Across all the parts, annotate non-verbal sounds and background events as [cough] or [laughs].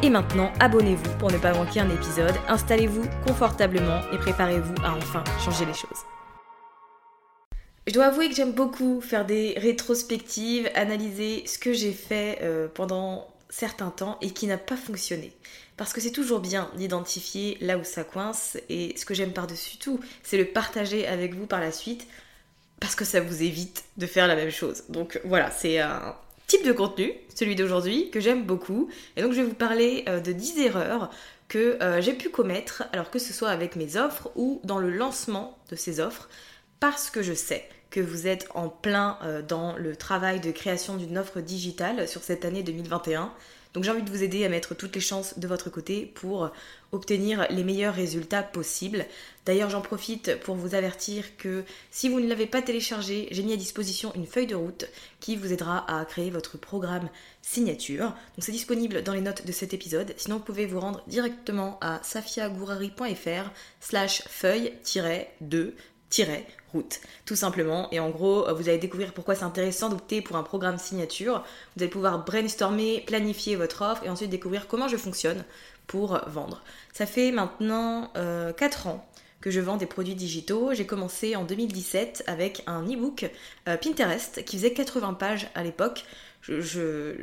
Et maintenant, abonnez-vous pour ne pas manquer un épisode, installez-vous confortablement et préparez-vous à enfin changer les choses. Je dois avouer que j'aime beaucoup faire des rétrospectives, analyser ce que j'ai fait euh, pendant certains temps et qui n'a pas fonctionné. Parce que c'est toujours bien d'identifier là où ça coince et ce que j'aime par-dessus tout, c'est le partager avec vous par la suite parce que ça vous évite de faire la même chose. Donc voilà, c'est un type de contenu, celui d'aujourd'hui, que j'aime beaucoup. Et donc je vais vous parler euh, de 10 erreurs que euh, j'ai pu commettre, alors que ce soit avec mes offres ou dans le lancement de ces offres, parce que je sais que vous êtes en plein euh, dans le travail de création d'une offre digitale sur cette année 2021. Donc j'ai envie de vous aider à mettre toutes les chances de votre côté pour obtenir les meilleurs résultats possibles. D'ailleurs j'en profite pour vous avertir que si vous ne l'avez pas téléchargé, j'ai mis à disposition une feuille de route qui vous aidera à créer votre programme signature. Donc c'est disponible dans les notes de cet épisode. Sinon vous pouvez vous rendre directement à safiagourari.fr slash feuille-2- route, tout simplement. Et en gros, vous allez découvrir pourquoi c'est intéressant d'opter pour un programme signature. Vous allez pouvoir brainstormer, planifier votre offre et ensuite découvrir comment je fonctionne pour vendre. Ça fait maintenant 4 euh, ans que je vends des produits digitaux. J'ai commencé en 2017 avec un e-book euh, Pinterest qui faisait 80 pages à l'époque. Je,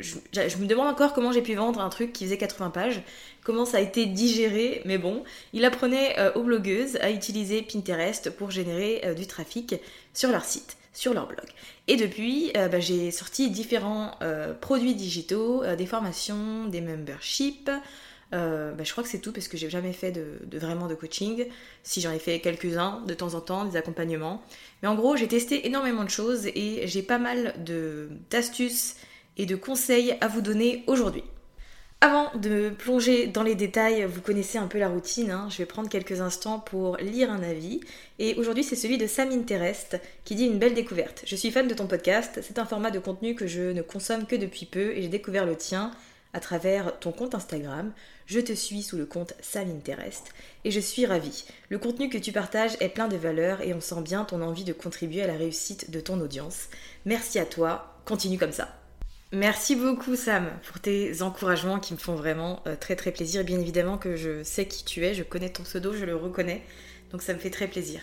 me demande encore comment j'ai pu vendre un truc qui faisait 80 pages, comment ça a été digéré, mais bon, il apprenait euh, aux blogueuses à utiliser Pinterest pour générer du trafic sur leur site, sur leur blog. Et depuis, bah, j'ai sorti différents produits digitaux, des formations, des memberships, euh, bah, je crois que c'est tout parce que j'ai jamais fait de, vraiment de coaching. Si j'en ai fait quelques-uns de temps en temps, des accompagnements. Mais en gros, j'ai testé énormément de choses et j'ai pas mal d'astuces et de conseils à vous donner aujourd'hui. Avant de plonger dans les détails, vous connaissez un peu la routine, hein. je vais prendre quelques instants pour lire un avis. Et aujourd'hui c'est celui de Sam Interest qui dit une belle découverte. Je suis fan de ton podcast, c'est un format de contenu que je ne consomme que depuis peu et j'ai découvert le tien à travers ton compte Instagram. Je te suis sous le compte Sam Interest et je suis ravie. Le contenu que tu partages est plein de valeur et on sent bien ton envie de contribuer à la réussite de ton audience. Merci à toi, continue comme ça. Merci beaucoup Sam pour tes encouragements qui me font vraiment euh, très très plaisir. bien évidemment que je sais qui tu es, je connais ton pseudo, je le reconnais, donc ça me fait très plaisir.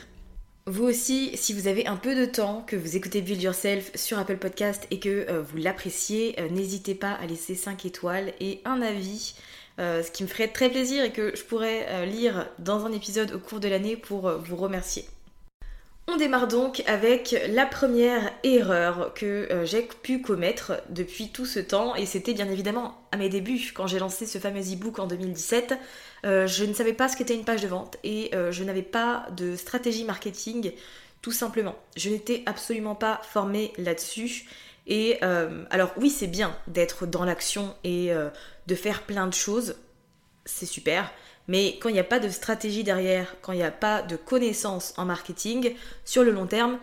Vous aussi, si vous avez un peu de temps, que vous écoutez Build Yourself sur Apple Podcast et que euh, vous l'appréciez, euh, n'hésitez pas à laisser 5 étoiles et un avis, euh, ce qui me ferait très plaisir et que je pourrais lire dans un épisode au cours de l'année pour vous remercier. On démarre donc avec la première erreur que euh, j'ai pu commettre depuis tout ce temps et c'était bien évidemment à mes débuts quand j'ai lancé ce fameux e-book en 2017. Euh, je ne savais pas ce qu'était une page de vente et euh, je n'avais pas de stratégie marketing tout simplement. Je n'étais absolument pas formée là-dessus et alors oui c'est bien d'être dans l'action et de faire plein de choses, c'est super. Mais quand il n'y a pas de stratégie derrière, quand il n'y a pas de connaissances en marketing, sur le long terme,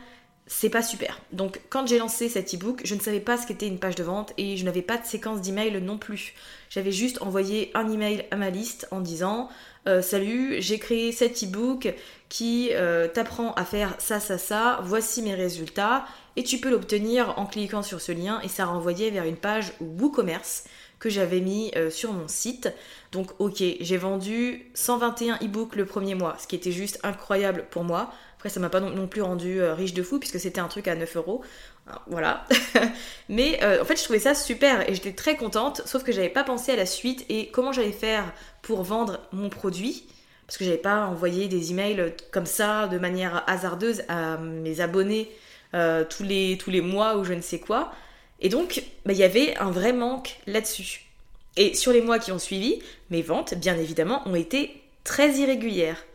c'est pas super. Donc quand j'ai lancé cet e-book, je ne savais pas ce qu'était une page de vente et je n'avais pas de séquence d'email non plus. J'avais juste envoyé un email à ma liste en disant euh, Salut, j'ai créé cet e-book qui euh, t'apprend à faire ça, ça, ça, voici mes résultats et tu peux l'obtenir en cliquant sur ce lien et ça renvoyait vers une page WooCommerce que j'avais mis euh, sur mon site. Donc ok, j'ai vendu 121 e-books le premier mois, ce qui était juste incroyable pour moi. Après, ça m'a pas non, plus rendu euh, riche de fou puisque c'était un truc à 9 euros. Voilà. [laughs] Mais euh, en fait, je trouvais ça super et j'étais très contente, sauf que j'avais pas pensé à la suite et comment j'allais faire pour vendre mon produit. Parce que j'avais pas envoyé des emails comme ça de manière hasardeuse à mes abonnés tous les mois ou je ne sais quoi. Et donc, bah, il y avait un vrai manque là-dessus. Et sur les mois qui ont suivi, mes ventes, bien évidemment, ont été très irrégulières.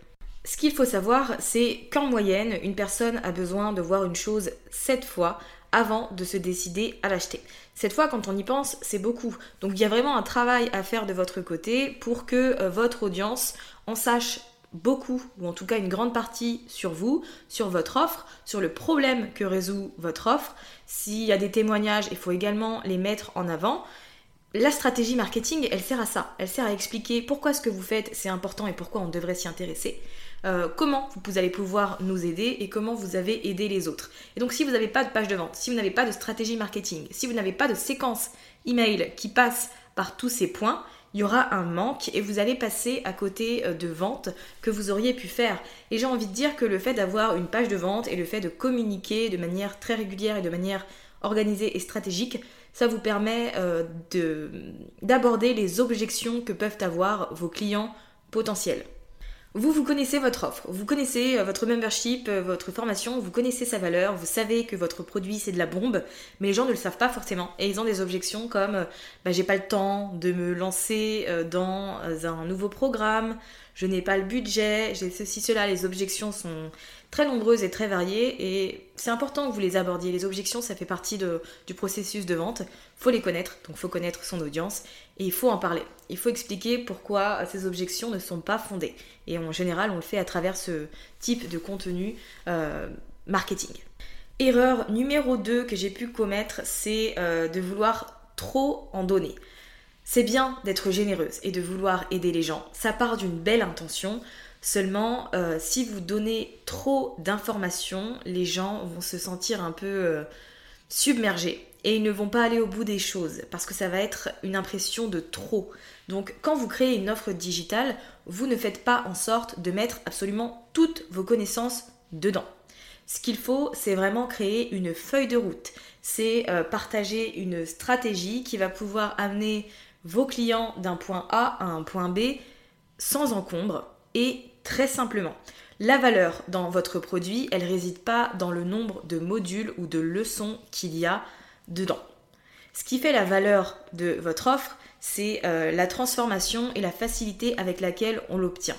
Ce qu'il faut savoir, c'est qu'en moyenne, une personne a besoin de voir une chose 7 fois avant de se décider à l'acheter. Cette fois, quand on y pense, c'est beaucoup. Donc il y a vraiment un travail à faire de votre côté pour que euh, votre audience en sache beaucoup, ou en tout cas une grande partie sur vous, sur votre offre, sur le problème que résout votre offre. S'il y a des témoignages, il faut également les mettre en avant. La stratégie marketing, elle sert à ça. Elle sert à expliquer pourquoi ce que vous faites, c'est important et pourquoi on devrait s'y intéresser. Euh, comment vous allez pouvoir nous aider et comment vous avez aidé les autres. Et donc si vous n'avez pas de page de vente, si vous n'avez pas de stratégie marketing, si vous n'avez pas de séquence email qui passe par tous ces points, il y aura un manque et vous allez passer à côté euh, de ventes que vous auriez pu faire. Et j'ai envie de dire que le fait d'avoir une page de vente et le fait de communiquer de manière très régulière et de manière organisée et stratégique, ça vous permet euh, d'aborder les objections que peuvent avoir vos clients potentiels. Vous, vous connaissez votre offre, vous connaissez euh, votre membership, euh, votre formation, vous connaissez sa valeur, vous savez que votre produit c'est de la bombe, mais les gens ne le savent pas forcément. Et ils ont des objections comme euh, bah, j'ai pas le temps de me lancer dans un nouveau programme, je n'ai pas le budget, j'ai ceci, cela. Les objections sont très nombreuses et très variées et c'est important que vous les abordiez. Les objections, ça fait partie du processus de vente. Faut les connaître, donc faut connaître son audience et il faut en parler. Il faut expliquer pourquoi ces objections ne sont pas fondées. Et en général, on le fait à travers ce type de contenu euh, marketing. Erreur numéro 2 que j'ai pu commettre, c'est euh, de vouloir trop en donner. C'est bien d'être généreuse et de vouloir aider les gens. Ça part d'une belle intention. Seulement, euh, si vous donnez trop d'informations, les gens vont se sentir un peu submergés et ils ne vont pas aller au bout des choses parce que ça va être une impression de trop. Donc quand vous créez une offre digitale, vous ne faites pas en sorte de mettre absolument toutes vos connaissances dedans. Ce qu'il faut, c'est vraiment créer une feuille de route. C'est euh, partager une stratégie qui va pouvoir amener vos clients d'un point A à un point B sans encombre et très simplement. La valeur dans votre produit, elle réside pas dans le nombre de modules ou de leçons qu'il y a dedans. Ce qui fait la valeur de votre offre, c'est euh, la transformation et la facilité avec laquelle on l'obtient.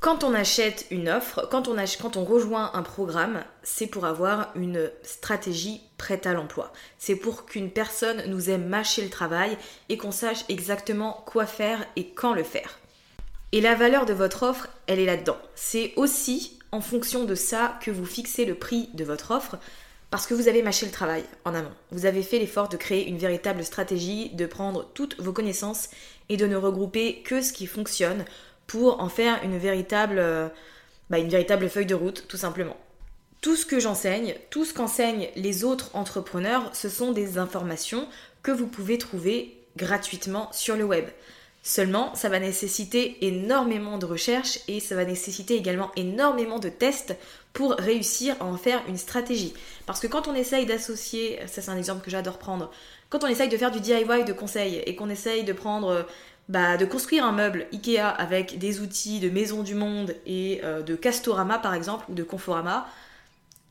Quand on achète une offre, quand on, rejoint un programme, c'est pour avoir une stratégie prête à l'emploi. C'est pour qu'une personne nous aime mâcher le travail et qu'on sache exactement quoi faire et quand le faire. Et la valeur de votre offre, elle est là-dedans. C'est aussi en fonction de ça que vous fixez le prix de votre offre. Parce que vous avez mâché le travail en amont. Vous avez fait l'effort de créer une véritable stratégie, de prendre toutes vos connaissances et de ne regrouper que ce qui fonctionne pour en faire une véritable, euh, bah, une véritable feuille de route, tout simplement. Tout ce que j'enseigne, tout ce qu'enseignent les autres entrepreneurs, ce sont des informations que vous pouvez trouver gratuitement sur le web. Seulement, ça va nécessiter énormément de recherche et ça va nécessiter également énormément de tests pour réussir à en faire une stratégie. Parce que quand on essaye d'associer, ça c'est un exemple que j'adore prendre, quand on essaye de faire du DIY de conseil et qu'on essaye de prendre, bah, de construire un meuble Ikea avec des outils de Maison du Monde et euh, de Castorama par exemple ou de Conforama,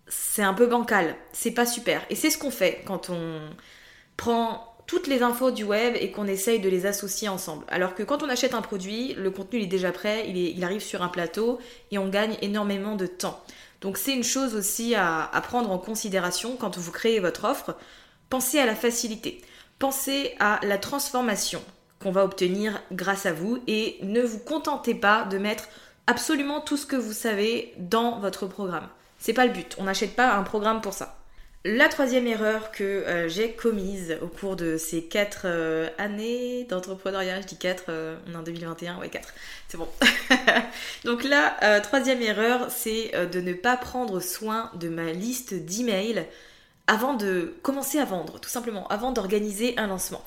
c'est un peu bancal, c'est pas super. Et c'est ce qu'on fait quand on prend toutes les infos du web et qu'on essaye de les associer ensemble. Alors que quand on achète un produit, le contenu est déjà prêt, il, arrive sur un plateau et on gagne énormément de temps. Donc c'est une chose aussi à, prendre en considération quand vous créez votre offre. Pensez à la facilité, pensez à la transformation qu'on va obtenir grâce à vous et ne vous contentez pas de mettre absolument tout ce que vous savez dans votre programme. C'est pas le but, on n'achète pas un programme pour ça. La troisième erreur que euh, j'ai commise au cours de ces quatre euh, années d'entrepreneuriat, je dis 4, euh, on est en 2021, ouais 4, c'est bon. [laughs] Donc la troisième erreur, c'est de ne pas prendre soin de ma liste d'emails avant de commencer à vendre, tout simplement, avant d'organiser un lancement.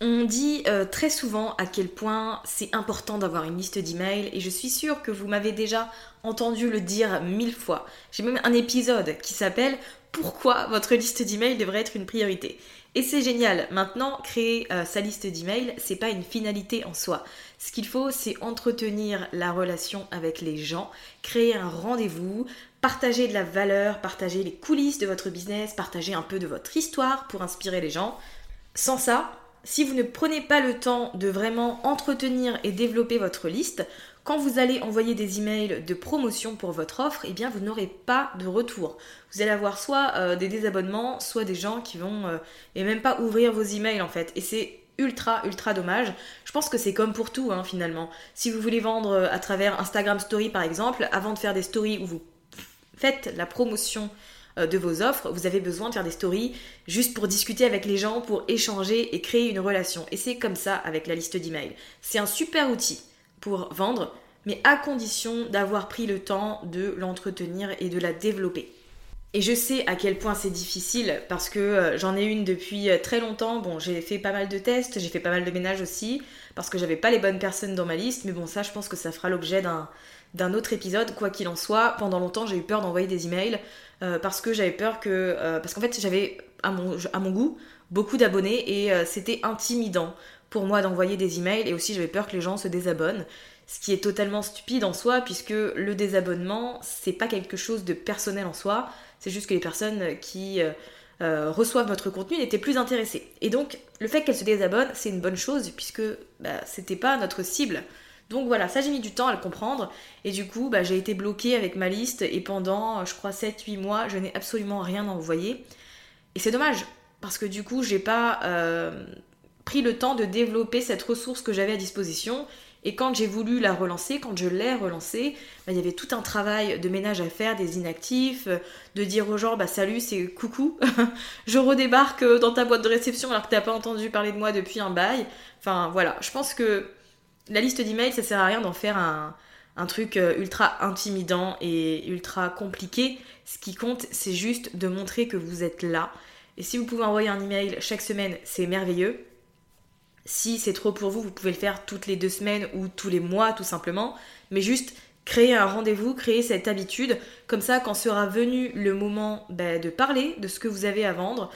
On dit très souvent à quel point c'est important d'avoir une liste d'emails et je suis sûre que vous m'avez déjà entendu le dire mille fois. J'ai même un épisode qui s'appelle pourquoi votre liste d'emails devrait être une priorité? Et c'est génial. Maintenant, créer euh, sa liste d'emails, c'est pas une finalité en soi. Ce qu'il faut, c'est entretenir la relation avec les gens, créer un rendez-vous, partager de la valeur, partager les coulisses de votre business, partager un peu de votre histoire pour inspirer les gens. Sans ça, si vous ne prenez pas le temps de vraiment entretenir et développer votre liste, quand vous allez envoyer des emails de promotion pour votre offre, eh bien vous n'aurez pas de retour. Vous allez avoir soit euh, des désabonnements, soit des gens qui vont euh, et même pas ouvrir vos emails en fait. Et c'est ultra ultra dommage. Je pense que c'est comme pour tout hein, finalement. Si vous voulez vendre euh, à travers Instagram Story par exemple, avant de faire des stories où vous faites la promotion de vos offres, vous avez besoin de faire des stories juste pour discuter avec les gens, pour échanger et créer une relation. Et c'est comme ça avec la liste d'emails. C'est un super outil pour vendre, mais à condition d'avoir pris le temps de l'entretenir et de la développer. Et je sais à quel point c'est difficile parce que euh, j'en ai une depuis euh, très longtemps. Bon, j'ai fait pas mal de tests, j'ai fait pas mal de ménages aussi parce que j'avais pas les bonnes personnes dans ma liste. Mais bon, ça, je pense que ça fera l'objet d'un autre épisode. Quoi qu'il en soit, pendant longtemps, j'ai eu peur d'envoyer des emails euh, parce que j'avais peur que. parce qu'en fait, j'avais à mon, goût beaucoup d'abonnés et c'était intimidant pour moi d'envoyer des emails et aussi j'avais peur que les gens se désabonnent. Ce qui est totalement stupide en soi puisque le désabonnement c'est pas quelque chose de personnel en soi, c'est juste que les personnes qui euh, euh, reçoivent votre contenu n'étaient plus intéressées. Et donc le fait qu'elles se désabonnent c'est une bonne chose puisque bah, c'était pas notre cible. Donc voilà, ça j'ai mis du temps à le comprendre et du coup bah, j'ai été bloquée avec ma liste et pendant je crois 7-8 mois je n'ai absolument rien envoyé. Et c'est dommage parce que du coup j'ai pas euh, pris le temps de développer cette ressource que j'avais à disposition. Et quand j'ai voulu la relancer, quand je l'ai relancée, bah, il y avait tout un travail de ménage à faire, des inactifs, de dire aux gens bah salut, c'est coucou, [laughs] je redébarque dans ta boîte de réception alors que t'as pas entendu parler de moi depuis un bail. Enfin voilà, je pense que la liste d'emails, ça sert à rien d'en faire un, truc euh, ultra intimidant et ultra compliqué. Ce qui compte, c'est juste de montrer que vous êtes là. Et si vous pouvez envoyer un email chaque semaine, c'est merveilleux. Si c'est trop pour vous, vous pouvez le faire toutes les deux semaines ou tous les mois tout simplement. Mais juste créer un rendez-vous, créer cette habitude. Comme ça, quand sera venu le moment bah, de parler de ce que vous avez à vendre,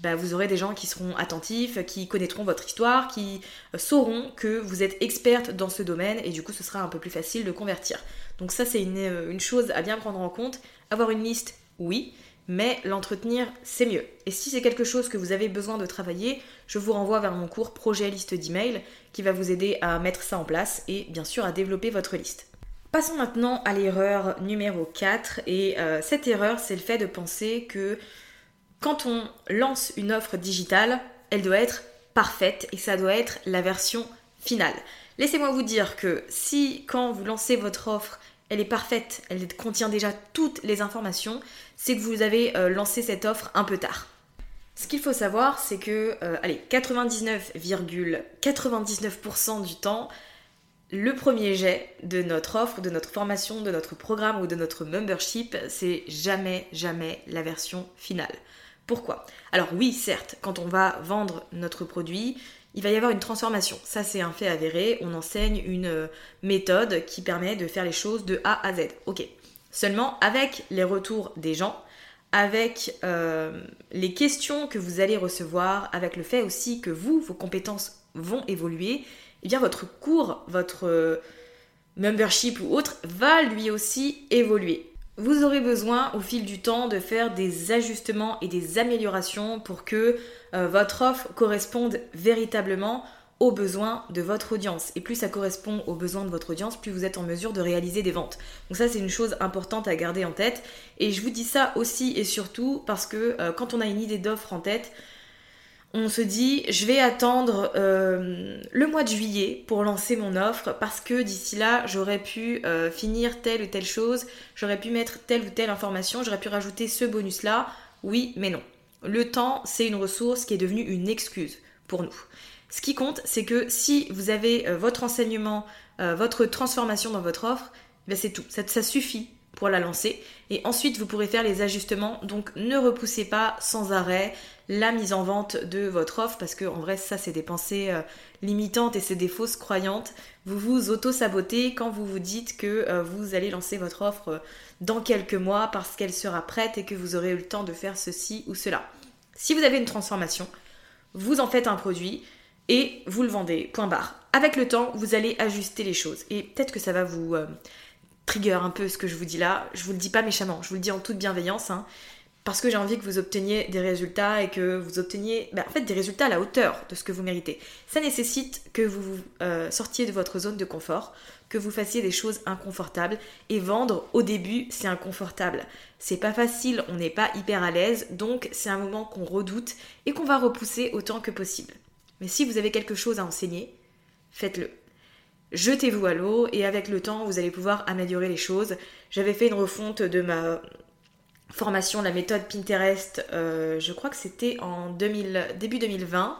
bah, vous aurez des gens qui seront attentifs, qui connaîtront votre histoire, qui euh, sauront que vous êtes experte dans ce domaine et du coup ce sera un peu plus facile de convertir. Donc ça c'est une, euh, une chose à bien prendre en compte. Avoir une liste, oui, mais l'entretenir, c'est mieux. Et si c'est quelque chose que vous avez besoin de travailler, je vous renvoie vers mon cours Projet liste d'email qui va vous aider à mettre ça en place et bien sûr à développer votre liste. Passons maintenant à l'erreur numéro 4 et euh, cette erreur c'est le fait de penser que quand on lance une offre digitale, elle doit être parfaite et ça doit être la version finale. Laissez-moi vous dire que si quand vous lancez votre offre, elle est parfaite, elle contient déjà toutes les informations, c'est que vous avez euh, lancé cette offre un peu tard. Ce qu'il faut savoir, c'est que, euh, allez, 99,99% du temps, le premier jet de notre offre, de notre formation, de notre programme ou de notre membership, c'est jamais, jamais la version finale. Pourquoi? Alors oui, certes, quand on va vendre notre produit, il va y avoir une transformation. Ça, c'est un fait avéré. On enseigne une euh, méthode qui permet de faire les choses de A à Z. Ok. Seulement, avec les retours des gens, avec euh, les questions que vous allez recevoir, avec le fait aussi que vous, vos compétences vont évoluer, eh bien votre cours, votre euh, membership ou autre va lui aussi évoluer. Vous aurez besoin au fil du temps de faire des ajustements et des améliorations pour que euh, votre offre corresponde véritablement aux besoins de votre audience. Et plus ça correspond aux besoins de votre audience, plus vous êtes en mesure de réaliser des ventes. Donc ça, c'est une chose importante à garder en tête. Et je vous dis ça aussi et surtout parce que euh, quand on a une idée d'offre en tête, on se dit je vais attendre euh, le mois de juillet pour lancer mon offre parce que d'ici là j'aurais pu euh, finir telle ou telle chose, j'aurais pu mettre telle ou telle information, j'aurais pu rajouter ce bonus là. Oui, mais non. Le temps, c'est une ressource qui est devenue une excuse pour nous. Ce qui compte, c'est que si vous avez euh, votre enseignement, votre transformation dans votre offre, ben c'est tout. ça suffit pour la lancer. Et ensuite, vous pourrez faire les ajustements. Donc, ne repoussez pas sans arrêt la mise en vente de votre offre parce que en vrai ça c'est des pensées euh, limitantes et c'est des fausses croyantes. Vous vous auto-sabotez quand vous vous dites que euh, vous allez lancer votre offre euh, dans quelques mois parce qu'elle sera prête et que vous aurez eu le temps de faire ceci ou cela. Si vous avez une transformation, vous en faites un produit et vous le vendez. Point barre. Avec le temps, vous allez ajuster les choses et peut-être que ça va vous trigger un peu ce que je vous dis là. Je vous le dis pas méchamment, je vous le dis en toute bienveillance. Hein parce que j'ai envie que vous obteniez des résultats et que vous obteniez bah, en fait des résultats à la hauteur de ce que vous méritez. Ça nécessite que vous euh, sortiez de votre zone de confort, que vous fassiez des choses inconfortables et vendre au début c'est inconfortable. C'est pas facile, on n'est pas hyper à l'aise, donc c'est un moment qu'on redoute et qu'on va repousser autant que possible. Mais si vous avez quelque chose à enseigner, faites-le. Jetez-vous à l'eau et avec le temps, vous allez pouvoir améliorer les choses. J'avais fait une refonte de ma formation, la méthode Pinterest, euh, je crois que c'était en 2000, début 2020.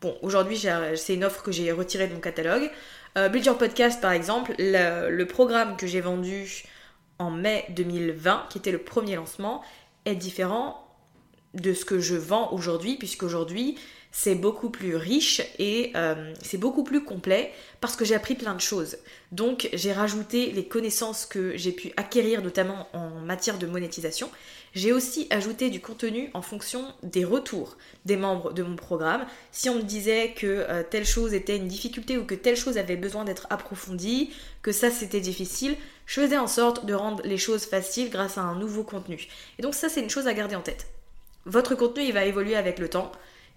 Bon, aujourd'hui, c'est une offre que j'ai retirée de mon catalogue. Euh, Build Your Podcast, par exemple, le, programme que j'ai vendu en mai 2020, qui était le premier lancement, est différent de ce que je vends aujourd'hui, puisqu'aujourd'hui, c'est beaucoup plus riche et euh, c'est beaucoup plus complet parce que j'ai appris plein de choses. Donc j'ai rajouté les connaissances que j'ai pu acquérir notamment en matière de monétisation. J'ai aussi ajouté du contenu en fonction des retours des membres de mon programme. Si on me disait que euh, telle chose était une difficulté ou que telle chose avait besoin d'être approfondie, que ça c'était difficile, je faisais en sorte de rendre les choses faciles grâce à un nouveau contenu. Et donc ça c'est une chose à garder en tête. Votre contenu il va évoluer avec le temps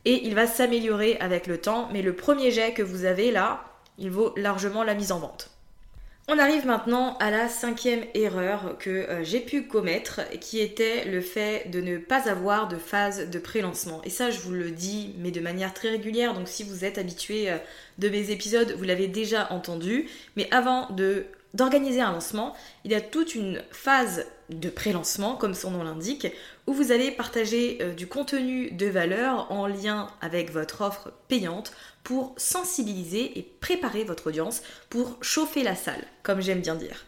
et il va s'améliorer avec le temps, mais le premier jet que vous avez là, il vaut largement la mise en vente. On arrive maintenant à la cinquième erreur que euh, j'ai pu commettre, qui était le fait de ne pas avoir de phase de pré-lancement. Et ça, je vous le dis, mais de manière très régulière, donc si vous êtes habitué euh, de mes épisodes, vous l'avez déjà entendu. Mais avant de d'organiser un lancement, il y a toute une phase de pré-lancement, comme son nom l'indique, où vous allez partager euh, du contenu de valeur en lien avec votre offre payante pour sensibiliser et préparer votre audience pour chauffer la salle, comme j'aime bien dire.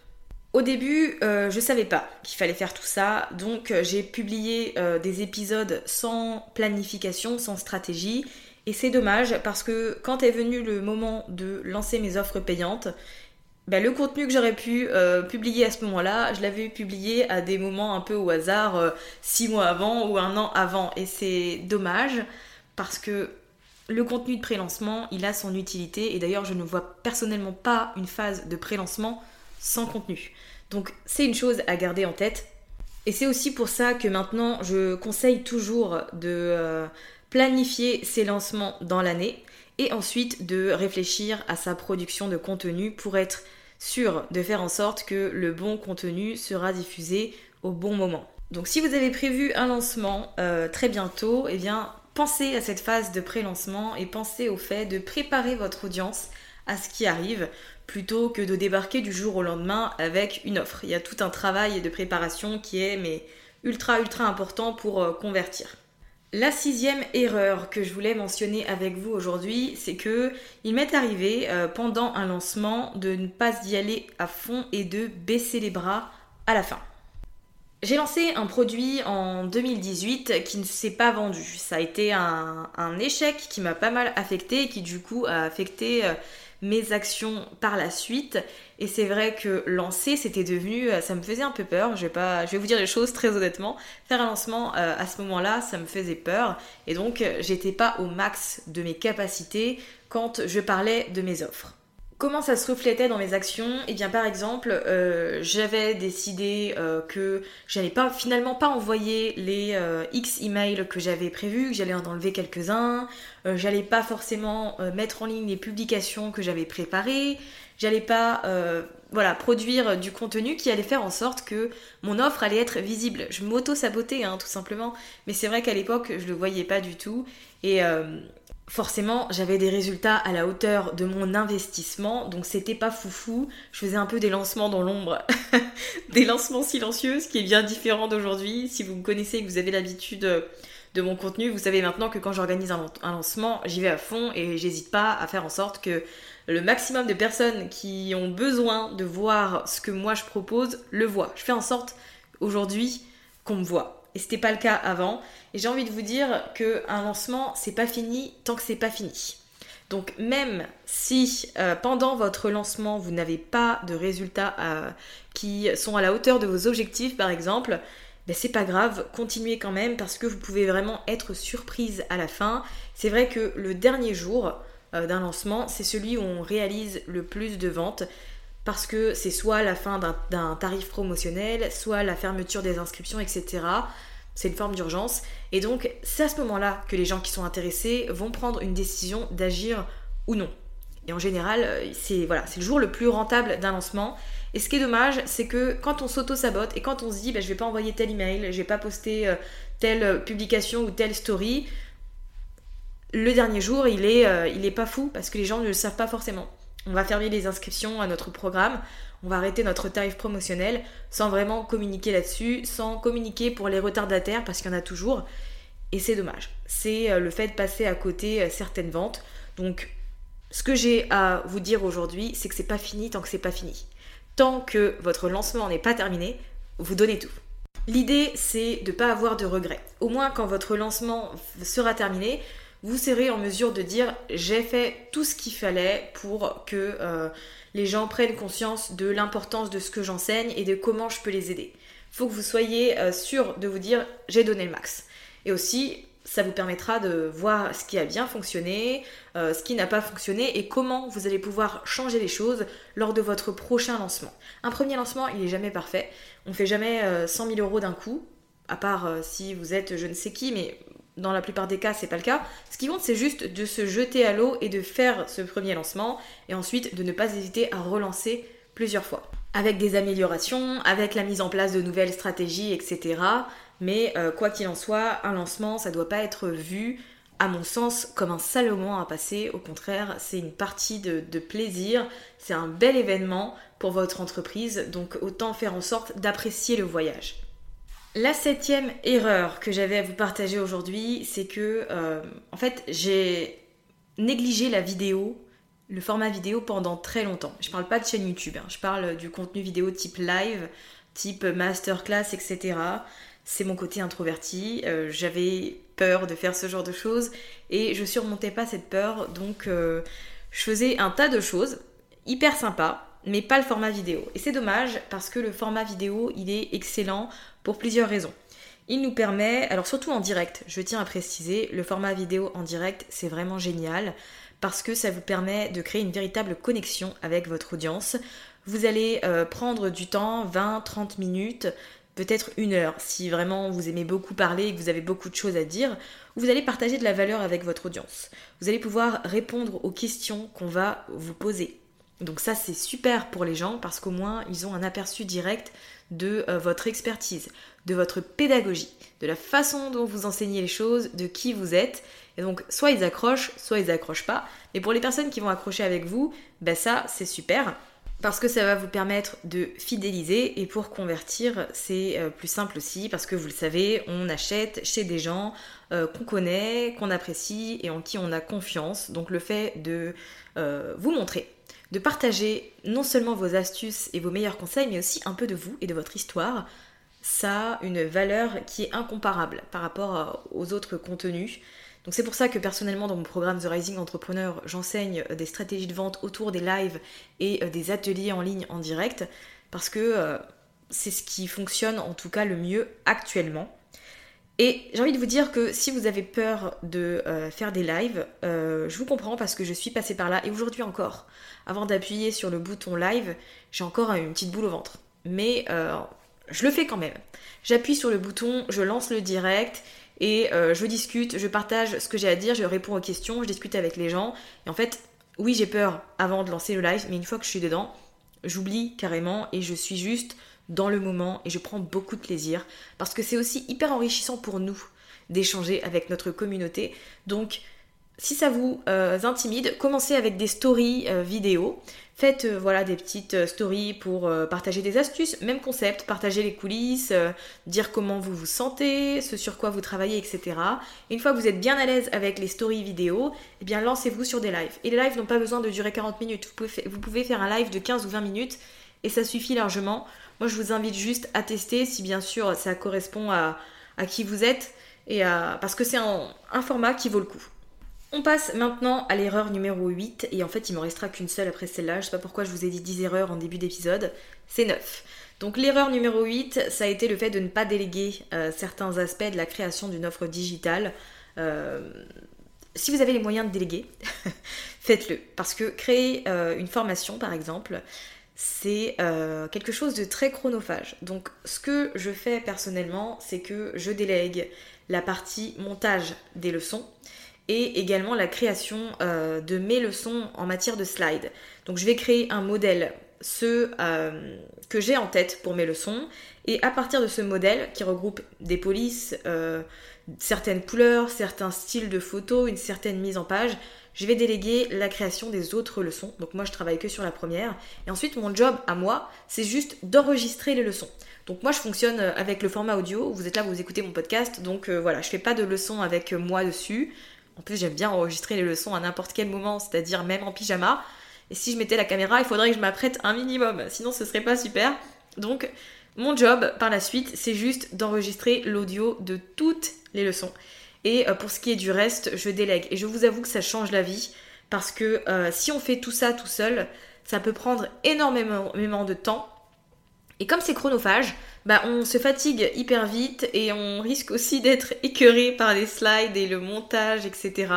Au début, euh, je savais pas qu'il fallait faire tout ça, donc euh, j'ai publié des épisodes sans planification, sans stratégie, et c'est dommage parce que quand est venu le moment de lancer mes offres payantes, bah, le contenu que j'aurais pu euh, publier à ce moment-là, je l'avais publié à des moments un peu au hasard, euh, six mois avant ou un an avant. Et c'est dommage parce que le contenu de pré-lancement, il a son utilité. Et d'ailleurs, je ne vois personnellement pas une phase de pré-lancement sans contenu. Donc c'est une chose à garder en tête. Et c'est aussi pour ça que maintenant, je conseille toujours de euh, planifier ses lancements dans l'année et ensuite de réfléchir à sa production de contenu pour être sûr de faire en sorte que le bon contenu sera diffusé au bon moment. Donc si vous avez prévu un lancement euh, très bientôt, eh pensez à cette phase de pré-lancement et pensez au fait de préparer votre audience à ce qui arrive plutôt que de débarquer du jour au lendemain avec une offre. Il y a tout un travail de préparation qui est mais ultra ultra important pour euh, convertir. La sixième erreur que je voulais mentionner avec vous aujourd'hui, c'est que il m'est arrivé euh, pendant un lancement de ne pas y aller à fond et de baisser les bras à la fin. J'ai lancé un produit en 2018 qui ne s'est pas vendu. Ça a été un, échec qui m'a pas mal affecté et qui du coup a affecté euh, mes actions par la suite. Et c'est vrai que lancer, c'était devenu, euh, ça me faisait un peu peur. Je vais pas, je vais vous dire les choses très honnêtement. Faire un lancement euh, à ce moment-là, ça me faisait peur. Et donc, euh, j'étais pas au max de mes capacités quand je parlais de mes offres. Comment ça se reflétait dans mes actions. Eh bien par exemple, euh, j'avais décidé euh, que j'allais pas finalement pas envoyer les euh, X emails que j'avais prévus, que j'allais en enlever quelques-uns, j'allais pas forcément mettre en ligne les publications que j'avais préparées, j'allais pas voilà, produire du contenu qui allait faire en sorte que mon offre allait être visible. Je m'auto-sabotais hein, tout simplement, mais c'est vrai qu'à l'époque je le voyais pas du tout. Et forcément, j'avais des résultats à la hauteur de mon investissement, donc c'était pas foufou. Je faisais un peu des lancements dans l'ombre, [laughs] des lancements silencieux, ce qui est bien différent d'aujourd'hui. Si vous me connaissez et que vous avez l'habitude de mon contenu, vous savez maintenant que quand j'organise un, lancement, j'y vais à fond et j'hésite pas à faire en sorte que le maximum de personnes qui ont besoin de voir ce que moi je propose le voient. Je fais en sorte aujourd'hui qu'on me voit et c'était pas le cas avant. Et j'ai envie de vous dire que un lancement, c'est pas fini tant que c'est pas fini. Donc même si euh, pendant votre lancement vous n'avez pas de résultats euh, qui sont à la hauteur de vos objectifs par exemple, ben c'est pas grave, continuez quand même parce que vous pouvez vraiment être surprise à la fin. C'est vrai que le dernier jour euh, d'un lancement, c'est celui où on réalise le plus de ventes parce que c'est soit la fin d'un tarif promotionnel, soit la fermeture des inscriptions, etc. C'est une forme d'urgence. Et donc, c'est à ce moment-là que les gens qui sont intéressés vont prendre une décision d'agir ou non. Et en général, euh, c'est voilà, le jour le plus rentable d'un lancement. Et ce qui est dommage, c'est que quand on s'auto-sabote et quand on se dit bah, je vais pas envoyer tel email, je vais pas poster euh, telle publication ou telle story, le dernier jour, il est, euh, il est pas fou parce que les gens ne le savent pas forcément. On va fermer les inscriptions à notre programme, on va arrêter notre tarif promotionnel sans vraiment communiquer là-dessus, sans communiquer pour les retardataires parce qu'il y en a toujours. Et c'est dommage. C'est euh, le fait de passer à côté euh, certaines ventes. Donc, ce que j'ai à vous dire aujourd'hui, c'est que c'est pas fini tant que c'est pas fini. Tant que votre lancement n'est pas terminé, vous donnez tout. L'idée, c'est de ne pas avoir de regrets. Au moins, quand votre lancement sera terminé, vous serez en mesure de dire j'ai fait tout ce qu'il fallait pour que euh, les gens prennent conscience de l'importance de ce que j'enseigne et de comment je peux les aider. Il faut que vous soyez euh, sûr de vous dire j'ai donné le max. Et aussi, ça vous permettra de voir ce qui a bien fonctionné, euh, ce qui n'a pas fonctionné et comment vous allez pouvoir changer les choses lors de votre prochain lancement. Un premier lancement, il n'est jamais parfait. On ne fait jamais 100 000 euros d'un coup, à part si vous êtes je ne sais qui, mais dans la plupart des cas, c'est pas le cas. Ce qui compte, c'est juste de se jeter à l'eau et de faire ce premier lancement et ensuite de ne pas hésiter à relancer plusieurs fois. Avec des améliorations, avec la mise en place de nouvelles stratégies, etc. Mais euh, quoi qu'il en soit, un lancement, ça doit pas être vu, à mon sens, comme un sale moment à passer. Au contraire, c'est une partie de, de plaisir, c'est un bel événement pour votre entreprise, donc autant faire en sorte d'apprécier le voyage. La septième erreur que j'avais à vous partager aujourd'hui, c'est que, euh, en fait, j'ai négligé la vidéo, le format vidéo pendant très longtemps. Je parle pas de chaîne YouTube, hein. je parle du contenu vidéo type live, type masterclass, etc. C'est mon côté introverti. Euh, j'avais peur de faire ce genre de choses et je surmontais pas cette peur, donc euh, je faisais un tas de choses hyper sympas mais pas le format vidéo. Et c'est dommage parce que le format vidéo, il est excellent pour plusieurs raisons. Il nous permet, alors surtout en direct, je tiens à préciser, le format vidéo en direct, c'est vraiment génial parce que ça vous permet de créer une véritable connexion avec votre audience. Vous allez euh, prendre du temps, 20-30 minutes, peut-être une heure, si vraiment vous aimez beaucoup parler et que vous avez beaucoup de choses à dire, vous allez partager de la valeur avec votre audience. Vous allez pouvoir répondre aux questions qu'on va vous poser. Donc ça c'est super pour les gens parce qu'au moins ils ont un aperçu direct de euh, votre expertise, de votre pédagogie, de la façon dont vous enseignez les choses, de qui vous êtes. Et donc soit ils accrochent, soit ils accrochent pas. Mais pour les personnes qui vont accrocher avec vous, ben ça c'est super parce que ça va vous permettre de fidéliser et pour convertir c'est euh, plus simple aussi parce que vous le savez on achète chez des gens euh, qu'on connaît, qu'on apprécie et en qui on a confiance donc le fait de vous montrer de partager non seulement vos astuces et vos meilleurs conseils, mais aussi un peu de vous et de votre histoire. Ça a une valeur qui est incomparable par rapport aux autres contenus. Donc c'est pour ça que personnellement dans mon programme The Rising Entrepreneur, j'enseigne des stratégies de vente autour des lives et euh, des ateliers en ligne en direct, parce que euh, c'est ce qui fonctionne en tout cas le mieux actuellement. Et j'ai envie de vous dire que si vous avez peur de euh, faire des lives, euh, je vous comprends parce que je suis passée par là et aujourd'hui encore, avant d'appuyer sur le bouton live, j'ai encore une petite boule au ventre. Mais euh, je le fais quand même. J'appuie sur le bouton, je lance le direct et je discute, je partage ce que j'ai à dire, je réponds aux questions, je discute avec les gens. Et en fait, oui, j'ai peur avant de lancer le live, mais une fois que je suis dedans, j'oublie carrément et je suis juste dans le moment et je prends beaucoup de plaisir parce que c'est aussi hyper enrichissant pour nous d'échanger avec notre communauté. Donc si ça vous euh, intimide, commencez avec des stories euh, vidéo. Faites euh, voilà des petites stories pour partager des astuces, même concept, partager les coulisses, dire comment vous vous sentez, ce sur quoi vous travaillez, etc. une fois que vous êtes bien à l'aise avec les stories vidéo, eh bien lancez-vous sur des lives. Et les lives n'ont pas besoin de durer 40 minutes. Vous pouvez, vous pouvez faire un live de 15 ou 20 minutes et ça suffit largement. Moi, je vous invite juste à tester si bien sûr ça correspond à, qui vous êtes et parce que c'est un, format qui vaut le coup. On passe maintenant à l'erreur numéro 8 et en fait il m'en restera qu'une seule après celle-là. Je sais pas pourquoi je vous ai dit 10 erreurs en début d'épisode. C'est 9. Donc l'erreur numéro 8, ça a été le fait de ne pas déléguer euh, certains aspects de la création d'une offre digitale. Euh, si vous avez les moyens de déléguer, [laughs] faites-le. Parce que créer euh, une formation par exemple, c'est euh, quelque chose de très chronophage. Donc ce que je fais personnellement, c'est que je délègue la partie montage des leçons et également la création euh, de mes leçons en matière de slides. Donc je vais créer un modèle, euh, que j'ai en tête pour mes leçons, et à partir de ce modèle qui regroupe des polices, certaines couleurs, certains styles de photos, une certaine mise en page, je vais déléguer la création des autres leçons. Donc moi je travaille que sur la première. Et ensuite mon job à moi, c'est juste d'enregistrer les leçons. Donc moi je fonctionne euh, avec le format audio. Vous êtes là, vous écoutez mon podcast. Donc euh, voilà, je fais pas de leçons avec euh, moi dessus. En plus j'aime bien enregistrer les leçons à n'importe quel moment, c'est-à-dire même en pyjama. Et si je mettais la caméra, il faudrait que je m'apprête un minimum. Sinon ce serait pas super. Donc mon job par la suite, c'est juste d'enregistrer l'audio de toutes les leçons. Et euh, pour ce qui est du reste, je délègue. Et je vous avoue que ça change la vie parce que euh, si on fait tout ça tout seul, ça peut prendre énormément, de temps. Et comme c'est chronophage, bah on se fatigue hyper vite et on risque aussi d'être [laughs] écœuré par les slides et le montage, etc.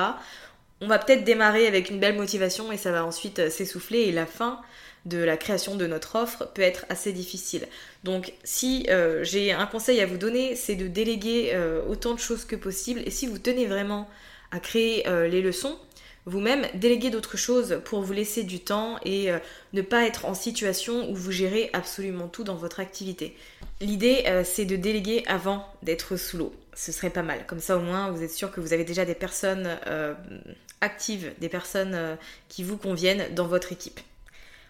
On va peut-être démarrer avec une belle motivation et ça va ensuite euh, s'essouffler et la fin de la création de notre offre peut être assez difficile. Donc si euh, j'ai un conseil à vous donner, c'est de déléguer euh, autant de choses que possible. Et si vous tenez vraiment à créer les leçons, vous-même, déléguer d'autres choses pour vous laisser du temps et ne pas être en situation où vous gérez absolument tout dans votre activité. L'idée, c'est de déléguer avant d'être sous l'eau. Ce serait pas mal. Comme ça, au moins, vous êtes sûr que vous avez déjà des personnes actives, des personnes qui vous conviennent dans votre équipe.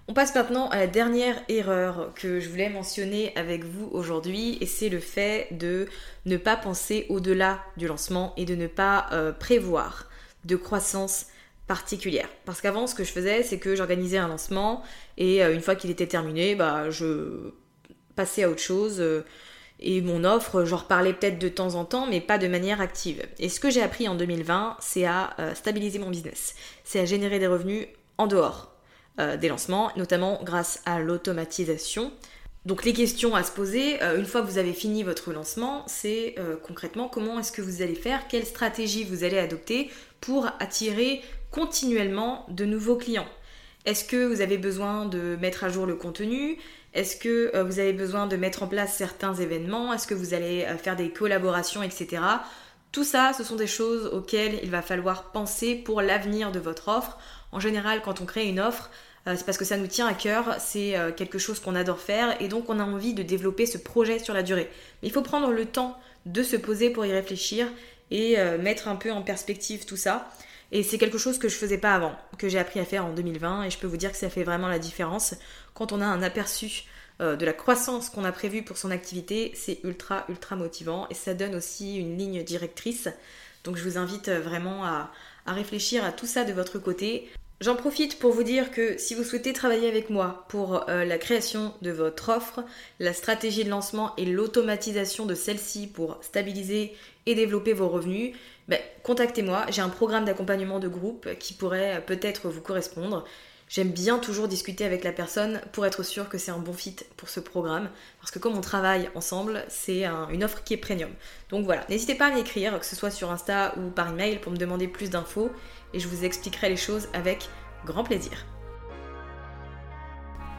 On passe maintenant à la dernière erreur que je voulais mentionner avec vous aujourd'hui et c'est le fait de ne pas penser au-delà du lancement et de ne pas euh, prévoir de croissance particulière. Parce qu'avant ce que je faisais c'est que j'organisais un lancement et euh, une fois qu'il était terminé bah je passais à autre chose euh, et mon offre j'en reparlais peut-être de temps en temps mais pas de manière active. Et ce que j'ai appris en 2020 c'est à stabiliser mon business, c'est à générer des revenus en dehors euh, des lancements, notamment grâce à l'automatisation. Donc les questions à se poser, euh, une fois que vous avez fini votre lancement, c'est euh, concrètement comment est-ce que vous allez faire, quelle stratégie vous allez adopter pour attirer continuellement de nouveaux clients? Est-ce que vous avez besoin de mettre à jour le contenu? Est-ce que vous avez besoin de mettre en place certains événements? Est-ce que vous allez faire des collaborations, etc. Tout ça, ce sont des choses auxquelles il va falloir penser pour l'avenir de votre offre en général, quand on crée une offre, euh, c'est parce que ça nous tient à cœur, c'est euh, quelque chose qu'on adore faire et donc on a envie de développer ce projet sur la durée. Mais il faut prendre le temps de se poser pour y réfléchir et euh, mettre un peu en perspective tout ça. Et c'est quelque chose que je faisais pas avant, que j'ai appris à faire en 2020 et je peux vous dire que ça fait vraiment la différence quand on a un aperçu de la croissance qu'on a prévue pour son activité, c'est ultra ultra motivant et ça donne aussi une ligne directrice. Donc je vous invite vraiment à, réfléchir à tout ça de votre côté. J'en profite pour vous dire que si vous souhaitez travailler avec moi pour euh, la création de votre offre, la stratégie de lancement et l'automatisation de celle-ci pour stabiliser et développer vos revenus, ben, contactez-moi. J'ai un programme d'accompagnement de groupe qui pourrait euh, peut-être vous correspondre. J'aime bien toujours discuter avec la personne pour être sûr que c'est un bon fit pour ce programme, parce que comme on travaille ensemble, c'est une offre qui est premium. Donc voilà, n'hésitez pas à m'écrire, que ce soit sur Insta ou par email, pour me demander plus d'infos, et je vous expliquerai les choses avec grand plaisir.